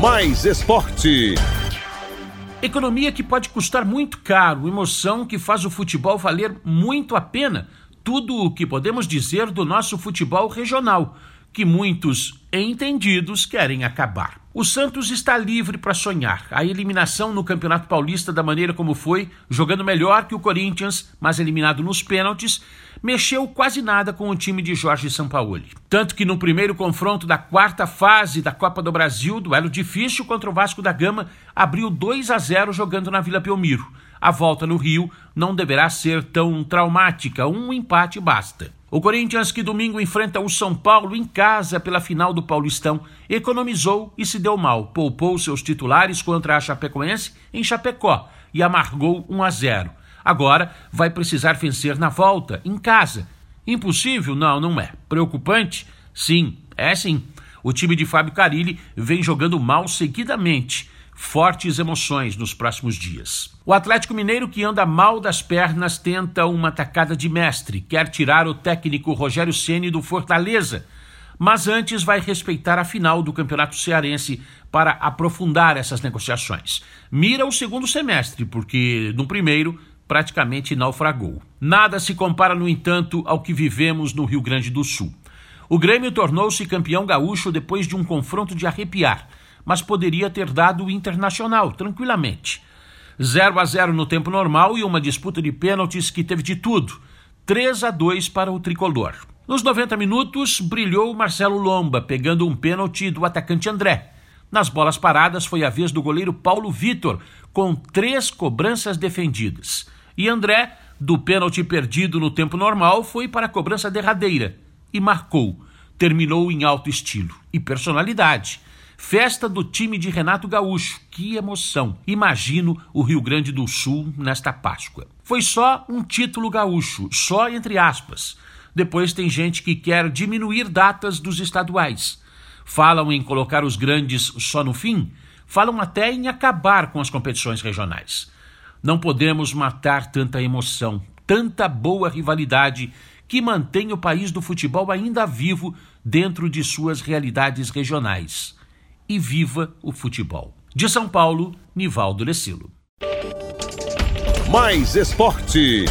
Mais esporte. Economia que pode custar muito caro, emoção que faz o futebol valer muito a pena. Tudo o que podemos dizer do nosso futebol regional, que muitos entendidos querem acabar. O Santos está livre para sonhar. A eliminação no Campeonato Paulista, da maneira como foi, jogando melhor que o Corinthians, mas eliminado nos pênaltis, mexeu quase nada com o time de Jorge Sampaoli. Tanto que no primeiro confronto da quarta fase da Copa do Brasil, duelo difícil contra o Vasco da Gama, abriu 2 a 0 jogando na Vila Belmiro. A volta no Rio não deverá ser tão traumática, um empate basta. O Corinthians, que domingo enfrenta o São Paulo em casa pela final do Paulistão, economizou e se deu mal. Poupou seus titulares contra a Chapecoense em Chapecó e amargou 1 a 0. Agora vai precisar vencer na volta, em casa. Impossível? Não, não é. Preocupante? Sim, é sim. O time de Fábio Carilli vem jogando mal seguidamente fortes emoções nos próximos dias. O Atlético Mineiro, que anda mal das pernas, tenta uma tacada de mestre, quer tirar o técnico Rogério Ceni do Fortaleza, mas antes vai respeitar a final do Campeonato Cearense para aprofundar essas negociações. Mira o segundo semestre, porque no primeiro praticamente naufragou. Nada se compara, no entanto, ao que vivemos no Rio Grande do Sul. O Grêmio tornou-se campeão gaúcho depois de um confronto de arrepiar mas poderia ter dado o Internacional, tranquilamente. 0 a 0 no tempo normal e uma disputa de pênaltis que teve de tudo. 3 a 2 para o tricolor. Nos 90 minutos, brilhou Marcelo Lomba, pegando um pênalti do atacante André. Nas bolas paradas, foi a vez do goleiro Paulo Vitor, com três cobranças defendidas. E André, do pênalti perdido no tempo normal, foi para a cobrança derradeira e marcou. Terminou em alto estilo e personalidade. Festa do time de Renato Gaúcho. Que emoção! Imagino o Rio Grande do Sul nesta Páscoa. Foi só um título gaúcho, só entre aspas. Depois tem gente que quer diminuir datas dos estaduais. Falam em colocar os grandes só no fim, falam até em acabar com as competições regionais. Não podemos matar tanta emoção, tanta boa rivalidade que mantém o país do futebol ainda vivo dentro de suas realidades regionais e viva o futebol. De São Paulo, Nivaldo Lecilo. Mais esporte.